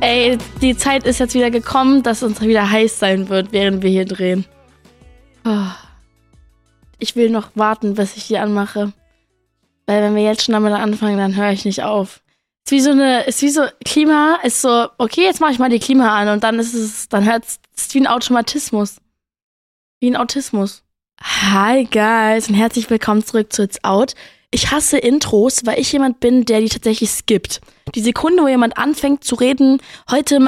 Ey, die Zeit ist jetzt wieder gekommen, dass uns wieder heiß sein wird, während wir hier drehen. Oh. Ich will noch warten, bis ich die anmache. Weil wenn wir jetzt schon damit anfangen, dann höre ich nicht auf. Ist wie so eine, ist wie so, Klima ist so, okay, jetzt mache ich mal die Klima an und dann ist es, dann hört es, ist wie ein Automatismus. Wie ein Autismus. Hi guys und herzlich willkommen zurück zu It's Out. Ich hasse Intros, weil ich jemand bin, der die tatsächlich skippt. Die Sekunde, wo jemand anfängt zu reden, heute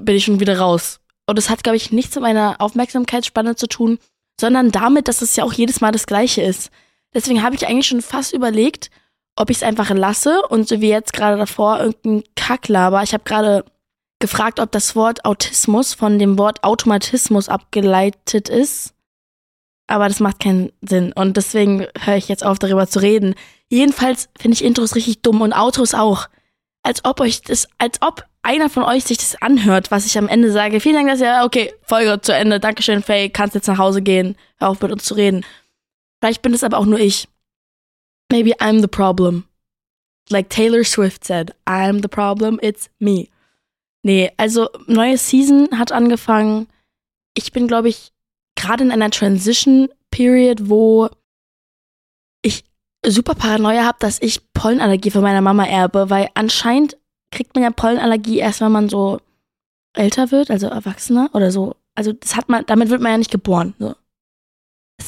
bin ich schon wieder raus. Und es hat, glaube ich, nichts mit meiner Aufmerksamkeitsspanne zu tun, sondern damit, dass es ja auch jedes Mal das Gleiche ist. Deswegen habe ich eigentlich schon fast überlegt, ob ich es einfach lasse und so wie jetzt gerade davor irgendein Kacklaber. Ich habe gerade gefragt, ob das Wort Autismus von dem Wort Automatismus abgeleitet ist aber das macht keinen Sinn. Und deswegen höre ich jetzt auf, darüber zu reden. Jedenfalls finde ich Intros richtig dumm und Autos auch. Als ob euch das, als ob einer von euch sich das anhört, was ich am Ende sage. Vielen Dank, dass ihr, okay, Folge zu Ende. Dankeschön, Faye. Kannst jetzt nach Hause gehen. Hör auf, mit uns zu reden. Vielleicht bin es aber auch nur ich. Maybe I'm the problem. Like Taylor Swift said, I'm the problem, it's me. Nee, also neue Season hat angefangen. Ich bin, glaube ich, gerade in einer Transition Period, wo ich super Paranoia habe, dass ich Pollenallergie von meiner Mama erbe, weil anscheinend kriegt man ja Pollenallergie erst, wenn man so älter wird, also erwachsener oder so. Also das hat man, damit wird man ja nicht geboren. So.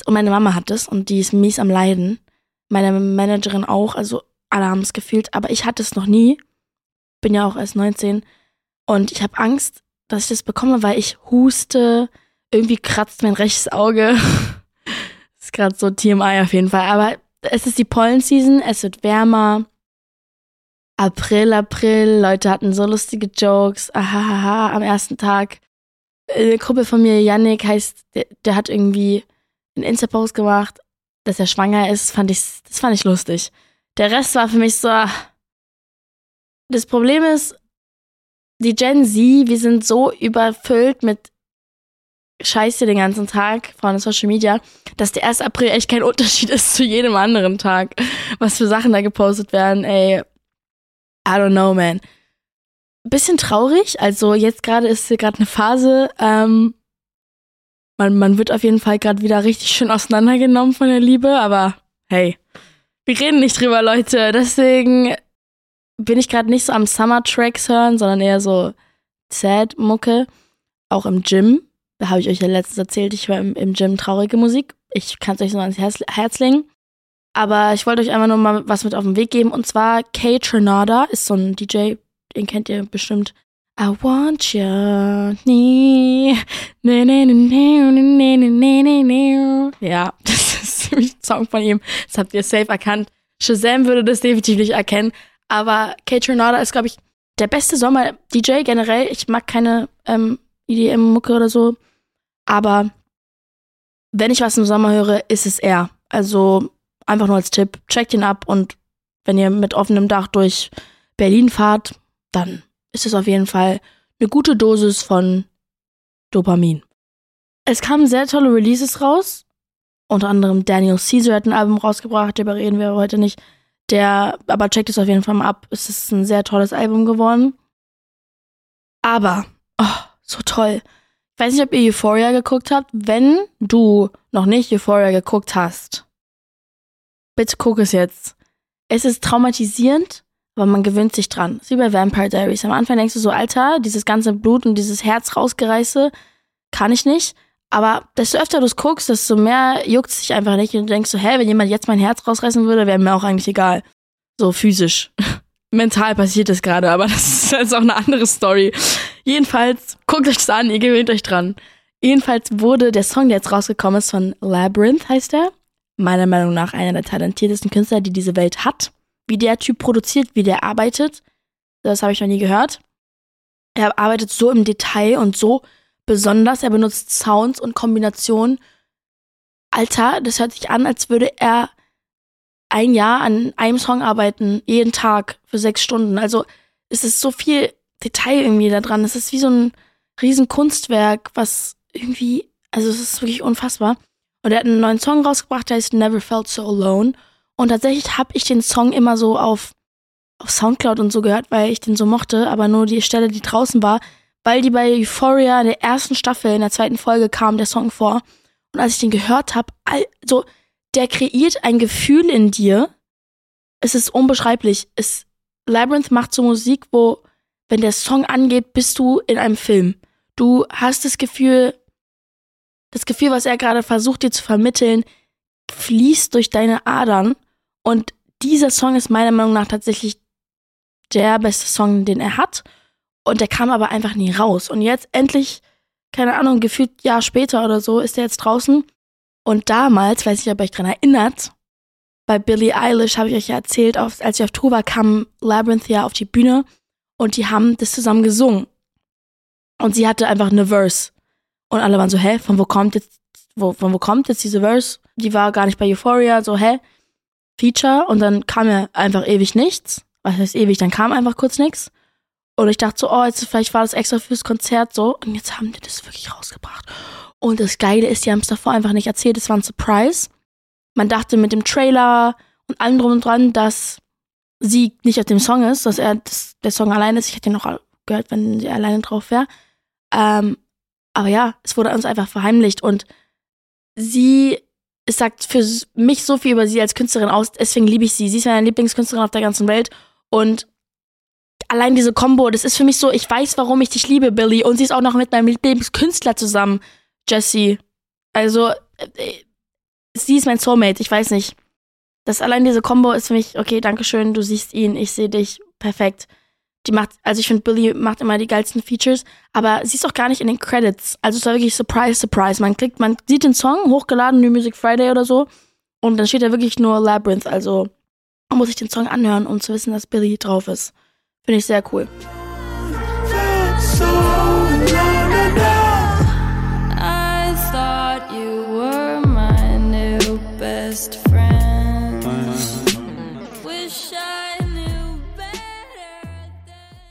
Und meine Mama hat es und die ist mies am Leiden. Meine Managerin auch, also alle haben es gefühlt, aber ich hatte es noch nie. Bin ja auch erst 19 und ich habe Angst, dass ich das bekomme, weil ich huste, irgendwie kratzt mein rechtes Auge. ist gerade so TMI auf jeden Fall. Aber es ist die Pollen-Season, es wird wärmer. April, April, Leute hatten so lustige Jokes. Ahaha, am ersten Tag. Eine Gruppe von mir, Yannick heißt, der, der hat irgendwie einen Insta-Post gemacht, dass er schwanger ist. Fand ich, das fand ich lustig. Der Rest war für mich so. Das Problem ist, die Gen Z, wir sind so überfüllt mit Scheiße den ganzen Tag von Social Media, dass der 1. April echt kein Unterschied ist zu jedem anderen Tag. Was für Sachen da gepostet werden, ey. I don't know, man. Bisschen traurig. Also jetzt gerade ist hier gerade eine Phase, ähm, man, man wird auf jeden Fall gerade wieder richtig schön auseinandergenommen von der Liebe, aber hey, wir reden nicht drüber, Leute. Deswegen bin ich gerade nicht so am Summer Tracks hören, sondern eher so Sad Mucke, auch im Gym habe ich euch ja letztens erzählt, ich höre im, im Gym traurige Musik. Ich kann es euch so ans Herz, Herz legen. Aber ich wollte euch einfach nur mal was mit auf den Weg geben. Und zwar Kay Trinada ist so ein DJ, den kennt ihr bestimmt. I want you. Ja, das ist ziemlich ein Song von ihm. Das habt ihr safe erkannt. Shazam würde das definitiv nicht erkennen. Aber Kay Trinada ist, glaube ich, der beste Sommer-DJ generell. Ich mag keine ähm, EDM-Mucke oder so. Aber wenn ich was im Sommer höre, ist es er. Also einfach nur als Tipp, checkt ihn ab und wenn ihr mit offenem Dach durch Berlin fahrt, dann ist es auf jeden Fall eine gute Dosis von Dopamin. Es kamen sehr tolle Releases raus. Unter anderem Daniel Caesar hat ein Album rausgebracht, darüber reden wir heute nicht. Der, aber checkt es auf jeden Fall mal ab. Es ist ein sehr tolles Album geworden. Aber, so toll. Ich weiß nicht, ob ihr Euphoria geguckt habt. Wenn du noch nicht Euphoria geguckt hast, bitte guck es jetzt. Es ist traumatisierend, aber man gewöhnt sich dran. ist wie bei Vampire Diaries. Am Anfang denkst du so, Alter, dieses ganze Blut und dieses Herz rausgereiße kann ich nicht. Aber desto öfter du es guckst, desto mehr juckt es sich einfach nicht. Und du denkst so, hä, wenn jemand jetzt mein Herz rausreißen würde, wäre mir auch eigentlich egal. So physisch. Mental passiert das gerade, aber das ist jetzt auch eine andere Story. Jedenfalls, guckt euch das an, ihr gewöhnt euch dran. Jedenfalls wurde der Song, der jetzt rausgekommen ist, von Labyrinth, heißt er. Meiner Meinung nach einer der talentiertesten Künstler, die diese Welt hat. Wie der Typ produziert, wie der arbeitet, das habe ich noch nie gehört. Er arbeitet so im Detail und so besonders. Er benutzt Sounds und Kombinationen. Alter, das hört sich an, als würde er ein Jahr an einem Song arbeiten, jeden Tag für sechs Stunden. Also es ist so viel Detail irgendwie da dran. Es ist wie so ein riesen Kunstwerk, was irgendwie, also es ist wirklich unfassbar. Und er hat einen neuen Song rausgebracht, der heißt Never Felt So Alone. Und tatsächlich habe ich den Song immer so auf auf Soundcloud und so gehört, weil ich den so mochte, aber nur die Stelle, die draußen war, weil die bei Euphoria in der ersten Staffel, in der zweiten Folge kam der Song vor. Und als ich den gehört habe, also der kreiert ein Gefühl in dir. Es ist unbeschreiblich. Es, Labyrinth macht so Musik, wo, wenn der Song angeht, bist du in einem Film. Du hast das Gefühl, das Gefühl, was er gerade versucht dir zu vermitteln, fließt durch deine Adern. Und dieser Song ist meiner Meinung nach tatsächlich der beste Song, den er hat. Und der kam aber einfach nie raus. Und jetzt endlich, keine Ahnung, gefühlt Jahr später oder so, ist er jetzt draußen. Und damals, weiß ich, ob ihr euch dran erinnert, bei Billie Eilish habe ich euch ja erzählt, als ich auf Tour war, kam Labyrinth ja auf die Bühne und die haben das zusammen gesungen. Und sie hatte einfach eine Verse. Und alle waren so, hä, von wo kommt jetzt, wo, von wo kommt jetzt diese Verse? Die war gar nicht bei Euphoria, so, hä? Feature. Und dann kam ja einfach ewig nichts. Was heißt ewig? Dann kam einfach kurz nichts. Und ich dachte so, oh, jetzt vielleicht war das extra fürs Konzert so. Und jetzt haben die das wirklich rausgebracht. Und das Geile ist, die haben es davor einfach nicht erzählt. Es war ein Surprise. Man dachte mit dem Trailer und allem drum und dran, dass sie nicht auf dem Song ist, dass er dass der Song allein ist. Ich hätte ihn noch gehört, wenn sie alleine drauf wäre. Ähm, aber ja, es wurde uns einfach verheimlicht und sie es sagt für mich so viel über sie als Künstlerin aus, deswegen liebe ich sie. Sie ist meine Lieblingskünstlerin auf der ganzen Welt und allein diese Combo, das ist für mich so, ich weiß, warum ich dich liebe, Billy. Und sie ist auch noch mit meinem Lieblingskünstler zusammen, Jessie. Also, äh, sie ist mein Soulmate, ich weiß nicht. Das allein diese Combo ist für mich, okay, danke schön, du siehst ihn, ich sehe dich, perfekt. Die macht, also ich finde, Billy macht immer die geilsten Features, aber sie ist auch gar nicht in den Credits. Also es war wirklich Surprise, Surprise. Man klickt, man sieht den Song, hochgeladen, New Music Friday oder so, und dann steht da wirklich nur Labyrinth. Also man muss sich den Song anhören, um zu wissen, dass Billy drauf ist. Finde ich sehr cool.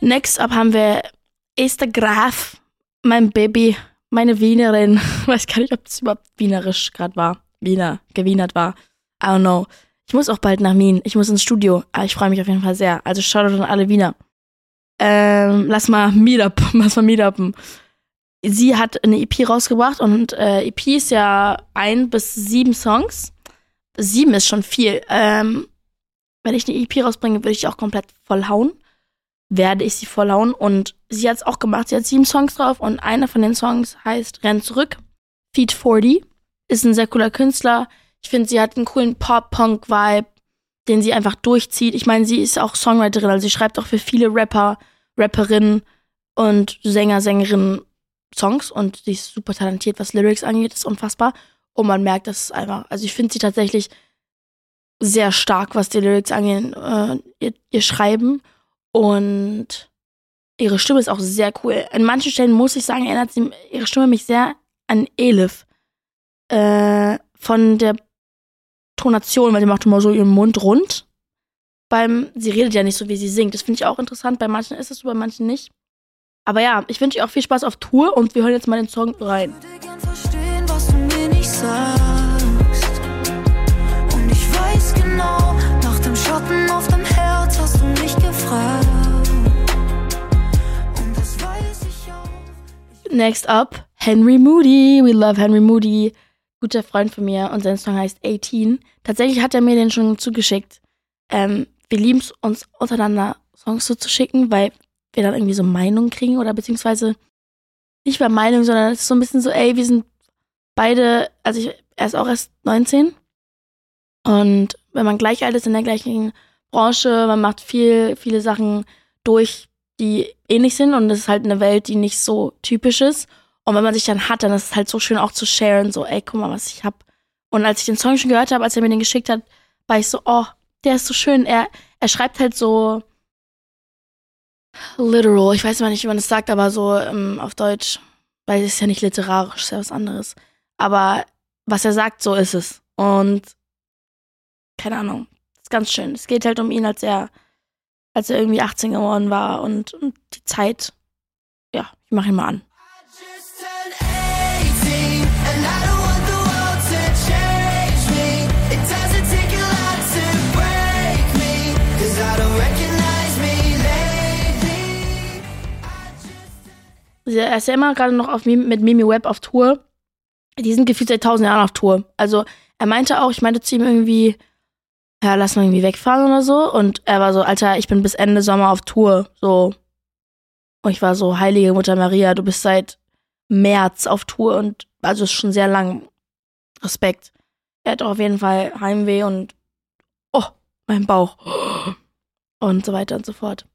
Next up haben wir Esther Graf, mein Baby, meine Wienerin. Weiß gar nicht, ob das überhaupt wienerisch gerade war. Wiener, gewienert war. I don't know. Ich muss auch bald nach Wien. Ich muss ins Studio. Aber ich freue mich auf jeden Fall sehr. Also schaut an alle Wiener. Ähm, lass mal Meetup, lass mal Meetupen. Sie hat eine EP rausgebracht und äh, EP ist ja ein bis sieben Songs. Sieben ist schon viel. Ähm, wenn ich eine EP rausbringe, würde ich auch komplett vollhauen werde ich sie vollhauen. Und sie hat es auch gemacht. Sie hat sieben Songs drauf und einer von den Songs heißt Renn zurück. Feed 40 ist ein sehr cooler Künstler. Ich finde, sie hat einen coolen Pop-Punk-Vibe, den sie einfach durchzieht. Ich meine, sie ist auch Songwriterin, also sie schreibt auch für viele Rapper, Rapperinnen und Sänger, Sängerinnen Songs und sie ist super talentiert, was Lyrics angeht, ist unfassbar. Und man merkt, dass es einfach, also ich finde sie tatsächlich sehr stark, was die Lyrics angeht, äh, ihr, ihr Schreiben. Und ihre Stimme ist auch sehr cool. An manchen Stellen muss ich sagen, erinnert sie ihre Stimme mich sehr an Elif. Äh, von der Tonation, weil sie macht immer so ihren Mund rund. Beim, sie redet ja nicht so, wie sie singt. Das finde ich auch interessant. Bei manchen ist es so, bei manchen nicht. Aber ja, ich wünsche ihr auch viel Spaß auf Tour und wir hören jetzt mal den Song rein. Ich würde gern verstehen, was du mir nicht sagst. Und ich weiß genau, nach dem Schatten auf dem Next up, Henry Moody. We love Henry Moody. Guter Freund von mir und sein Song heißt 18. Tatsächlich hat er mir den schon zugeschickt. Ähm, wir lieben es uns untereinander Songs so zu schicken, weil wir dann irgendwie so Meinungen kriegen oder beziehungsweise nicht mehr Meinung, sondern es ist so ein bisschen so, ey, wir sind beide, also ich, er ist auch erst 19 und wenn man gleich alt ist in der gleichen Branche, man macht viel, viele Sachen durch, die ähnlich sind und es ist halt eine Welt, die nicht so typisch ist. Und wenn man sich dann hat, dann ist es halt so schön auch zu sharen, so, ey, guck mal, was ich hab. Und als ich den Song schon gehört habe, als er mir den geschickt hat, war ich so, oh, der ist so schön. Er, er schreibt halt so literal, ich weiß mal nicht, wie man das sagt, aber so ähm, auf Deutsch, weil es ist ja nicht literarisch, ist ja was anderes. Aber was er sagt, so ist es. Und keine Ahnung, ist ganz schön. Es geht halt um ihn, als er als er irgendwie 18 geworden war und, und die Zeit, ja, ich mache ihn mal an. Er ist ja immer gerade noch auf, mit Mimi Webb auf Tour. Die sind gefühlt seit tausend Jahren auf Tour. Also er meinte auch, ich meinte zu ihm irgendwie, ja, lass mal irgendwie wegfahren oder so. Und er war so, Alter, ich bin bis Ende Sommer auf Tour. So. Und ich war so, heilige Mutter Maria, du bist seit März auf Tour und also ist schon sehr lang. Respekt. Er hat auf jeden Fall Heimweh und oh, mein Bauch. Und so weiter und so fort.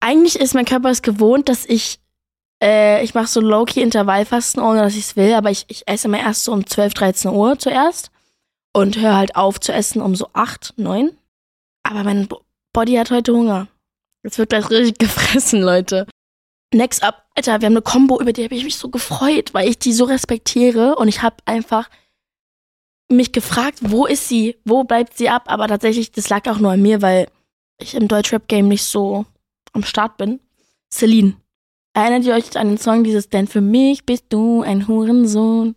Eigentlich ist mein Körper es gewohnt, dass ich äh, ich mache so low-key Intervallfasten, ohne dass ich es will, aber ich, ich esse immer erst so um 12, 13 Uhr zuerst und höre halt auf zu essen um so 8, 9. Aber mein Body hat heute Hunger. Jetzt wird gleich richtig gefressen, Leute. Next up, Alter, wir haben eine Combo, über die habe ich mich so gefreut, weil ich die so respektiere und ich habe einfach mich gefragt, wo ist sie, wo bleibt sie ab, aber tatsächlich, das lag auch nur an mir, weil ich im Deutschrap-Game nicht so am Start bin. Celine. Erinnert ihr euch an den Song dieses Denn für mich bist du ein Hurensohn?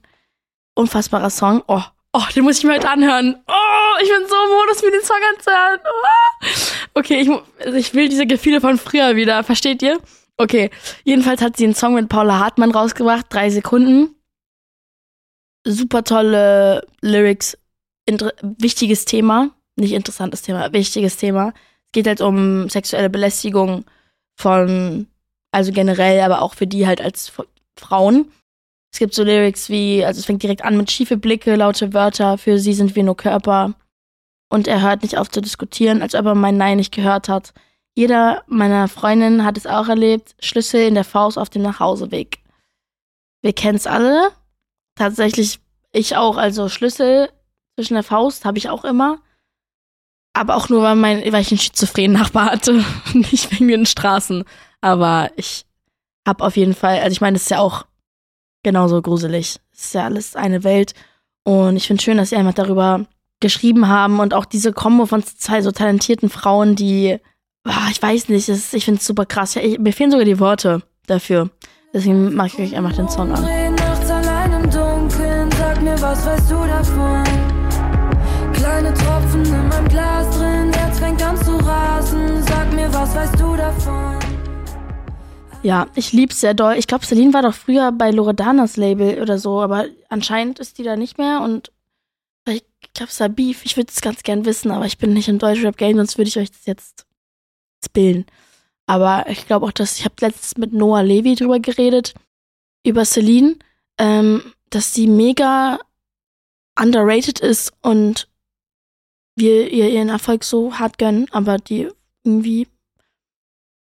Unfassbarer Song. Oh, oh, den muss ich mir heute anhören. Oh, ich bin so im Modus, mir den Song anzuhören. Oh. Okay, ich, also ich will diese Gefühle von früher wieder. Versteht ihr? Okay, jedenfalls hat sie einen Song mit Paula Hartmann rausgebracht, drei Sekunden. Super tolle Lyrics, Inter wichtiges Thema, nicht interessantes Thema, wichtiges Thema. Es geht halt um sexuelle Belästigung von, also generell, aber auch für die halt als Frauen. Es gibt so Lyrics wie, also es fängt direkt an mit schiefe Blicke, laute Wörter, für sie sind wir nur Körper. Und er hört nicht auf zu diskutieren, als ob er mein Nein nicht gehört hat. Jeder meiner Freundinnen hat es auch erlebt. Schlüssel in der Faust auf dem Nachhauseweg. Wir kennen es alle. Tatsächlich ich auch. Also Schlüssel zwischen der Faust habe ich auch immer. Aber auch nur, weil, mein, weil ich einen schizophrenen Nachbar hatte. Nicht wegen den Straßen. Aber ich habe auf jeden Fall, also ich meine, es ist ja auch genauso gruselig. Es ist ja alles eine Welt. Und ich finde schön, dass sie einfach darüber geschrieben haben und auch diese Kombo von zwei so talentierten Frauen, die Boah, ich weiß nicht, ist, ich finde es super krass. Ich, mir fehlen sogar die Worte dafür. Deswegen mache ich euch einfach den Song an. was weißt du davon? Kleine Tropfen in meinem Glas drin, jetzt fängt an zu rasen. Sag mir, was weißt du davon? Ja, ich lieb's sehr doll. Ich glaube, Celine war doch früher bei Loredanas Label oder so, aber anscheinend ist die da nicht mehr und ich glaube, es war Beef. Ich würde es ganz gern wissen, aber ich bin nicht im Deutschrap-Game, sonst würde ich euch das jetzt bilden. Aber ich glaube auch, dass ich habe letztens mit Noah Levy drüber geredet, über Celine, ähm, dass sie mega underrated ist und wir ihr ihren Erfolg so hart gönnen, aber die irgendwie.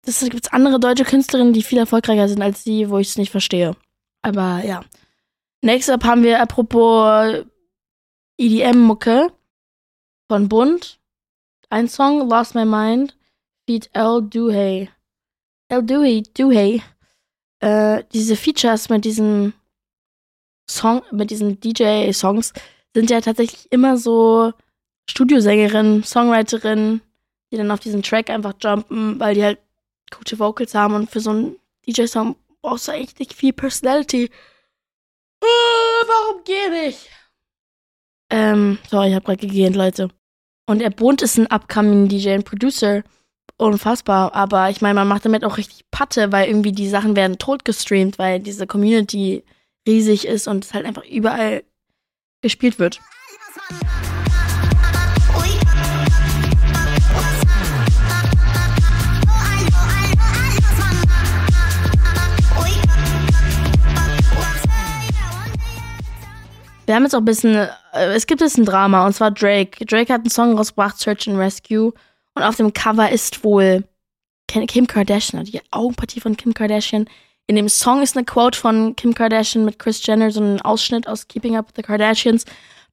Es gibt andere deutsche Künstlerinnen, die viel erfolgreicher sind als sie, wo ich es nicht verstehe. Aber ja. Next up haben wir apropos EDM-Mucke von Bund. Ein Song, Lost My Mind feat. El Duhay. El Duhay, Duhay. Äh, diese Features mit diesem Song, mit diesen DJ-Songs sind ja tatsächlich immer so Studiosängerinnen, Songwriterinnen, die dann auf diesen Track einfach jumpen, weil die halt gute Vocals haben und für so einen DJ-Song brauchst du echt nicht viel Personality. Äh, warum geh ich? Ähm, sorry, ich hab grad gegähnt, Leute. Und er Bund ist ein upcoming DJ und Producer unfassbar. Aber ich meine, man macht damit auch richtig Patte, weil irgendwie die Sachen werden tot gestreamt, weil diese Community riesig ist und es halt einfach überall gespielt wird. Wir haben jetzt auch ein bisschen, äh, es gibt jetzt ein Drama und zwar Drake. Drake hat einen Song rausgebracht, Search and Rescue. Und auf dem Cover ist wohl Kim Kardashian, die Augenpartie von Kim Kardashian. In dem Song ist eine Quote von Kim Kardashian mit Chris Jenner, so ein Ausschnitt aus Keeping Up with the Kardashians.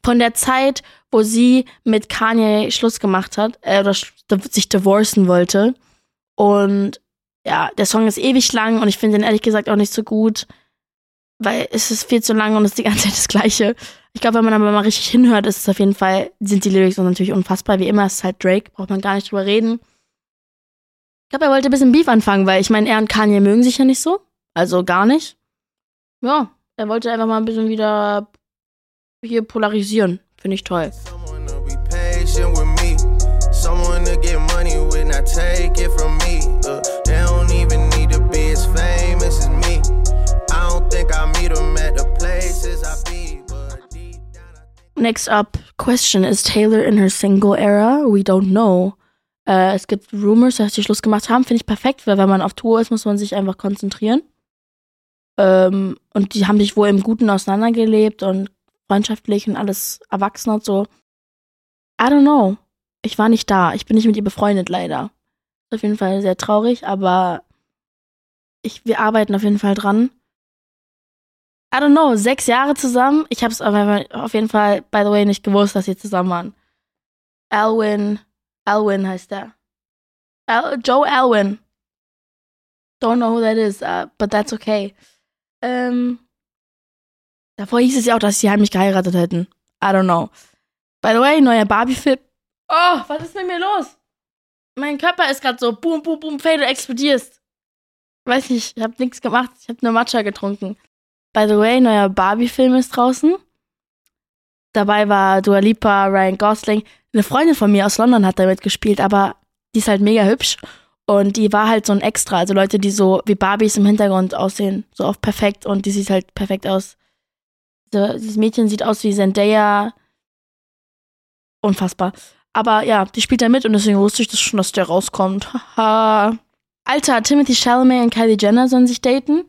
Von der Zeit, wo sie mit Kanye Schluss gemacht hat, äh, oder sich divorcen wollte. Und ja, der Song ist ewig lang und ich finde den ehrlich gesagt auch nicht so gut, weil es ist viel zu lang und es ist die ganze Zeit das Gleiche. Ich glaube, wenn man aber mal richtig hinhört, ist es auf jeden Fall, sind die Lyrics natürlich unfassbar. Wie immer, es ist halt Drake, braucht man gar nicht drüber reden. Ich glaube, er wollte ein bisschen Beef anfangen, weil ich meine, er und Kanye mögen sich ja nicht so. Also gar nicht. Ja, er wollte einfach mal ein bisschen wieder hier polarisieren. Finde ich toll. Someone to get money with, not take it from me. Uh, Next up, question: Is Taylor in her single era? We don't know. Äh, es gibt Rumors, dass sie Schluss gemacht haben. Finde ich perfekt, weil wenn man auf Tour ist, muss man sich einfach konzentrieren. Ähm, und die haben sich wohl im Guten auseinandergelebt und freundschaftlich und alles erwachsen und so. I don't know. Ich war nicht da. Ich bin nicht mit ihr befreundet, leider. Ist auf jeden Fall sehr traurig, aber ich, wir arbeiten auf jeden Fall dran. I don't know, sechs Jahre zusammen. Ich habe es auf jeden Fall, by the way, nicht gewusst, dass sie zusammen waren. Alwyn, Alwyn heißt der. Al Joe Alwyn. Don't know who that is, uh, but that's okay. Ähm, davor hieß es ja auch, dass sie heimlich geheiratet hätten. I don't know. By the way, neuer Barbie-Film. Oh, was ist mit mir los? Mein Körper ist gerade so boom, boom, boom, fade, du explodierst. Weiß nicht, ich hab nichts gemacht. Ich hab nur Matcha getrunken. By the way, neuer Barbie-Film ist draußen. Dabei war Dua Lipa, Ryan Gosling. Eine Freundin von mir aus London hat damit gespielt, aber die ist halt mega hübsch. Und die war halt so ein Extra. Also Leute, die so wie Barbies im Hintergrund aussehen. So oft perfekt und die sieht halt perfekt aus. So, dieses Mädchen sieht aus wie Zendaya. Unfassbar. Aber ja, die spielt da mit und deswegen wusste ich das schon, dass der rauskommt. Haha. Alter, Timothy Chalamet und Kylie Jenner sollen sich daten?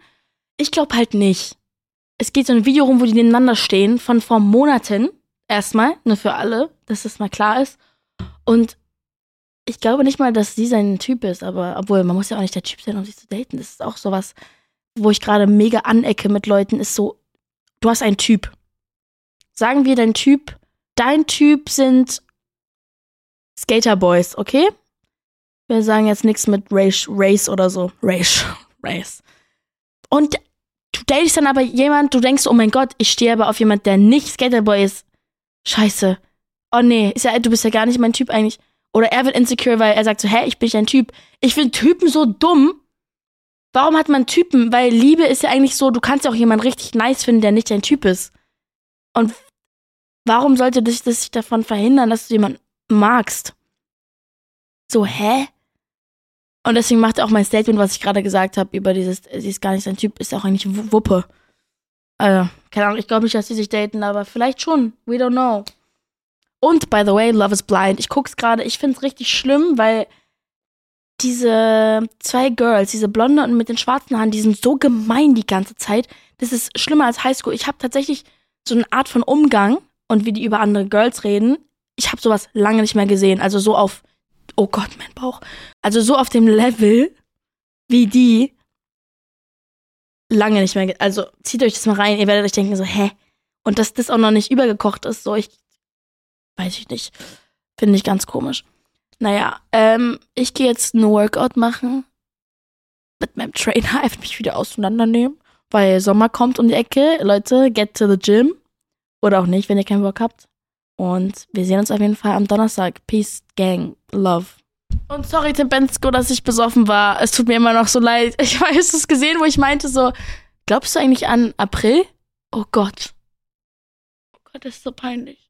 Ich glaube halt nicht es geht so ein Video rum, wo die nebeneinander stehen, von vor Monaten. Erstmal, nur für alle, dass das mal klar ist. Und ich glaube nicht mal, dass sie sein Typ ist, aber obwohl, man muss ja auch nicht der Typ sein, um sich zu daten. Das ist auch sowas, wo ich gerade mega anecke mit Leuten, ist so, du hast einen Typ. Sagen wir dein Typ, dein Typ sind Skaterboys, okay? Wir sagen jetzt nichts mit Race, Race oder so. Race, Race. Und datest dann aber jemand, du denkst, oh mein Gott, ich stehe aber auf jemand, der nicht Skaterboy ist. Scheiße. Oh nee, ist ja, du bist ja gar nicht mein Typ eigentlich. Oder er wird insecure, weil er sagt so, hä, ich bin nicht ein Typ. Ich finde Typen so dumm. Warum hat man Typen? Weil Liebe ist ja eigentlich so, du kannst ja auch jemanden richtig nice finden, der nicht dein Typ ist. Und warum sollte dich das davon verhindern, dass du jemanden magst? So, hä? Und deswegen macht auch mein Statement, was ich gerade gesagt habe, über dieses, sie ist gar nicht sein Typ, ist auch eigentlich Wuppe. Also, keine Ahnung, ich glaube nicht, dass sie sich daten, aber vielleicht schon. We don't know. Und, by the way, Love is Blind. Ich guck's gerade, ich find's richtig schlimm, weil diese zwei Girls, diese Blonde und mit den schwarzen Haaren, die sind so gemein die ganze Zeit. Das ist schlimmer als Highschool. Ich habe tatsächlich so eine Art von Umgang und wie die über andere Girls reden. Ich habe sowas lange nicht mehr gesehen. Also so auf oh Gott, mein Bauch. Also so auf dem Level wie die lange nicht mehr. Also zieht euch das mal rein, ihr werdet euch denken so, hä? Und dass das auch noch nicht übergekocht ist, so ich weiß ich nicht. Finde ich ganz komisch. Naja, ähm, ich gehe jetzt ein Workout machen. Mit meinem Trainer einfach mich wieder auseinandernehmen. Weil Sommer kommt um die Ecke. Leute, get to the gym. Oder auch nicht, wenn ihr keinen Bock habt. Und wir sehen uns auf jeden Fall am Donnerstag. Peace, Gang, Love. Und sorry, Tim Bensko, dass ich besoffen war. Es tut mir immer noch so leid. Ich weiß es gesehen, wo ich meinte so, glaubst du eigentlich an April? Oh Gott. Oh Gott, das ist so peinlich.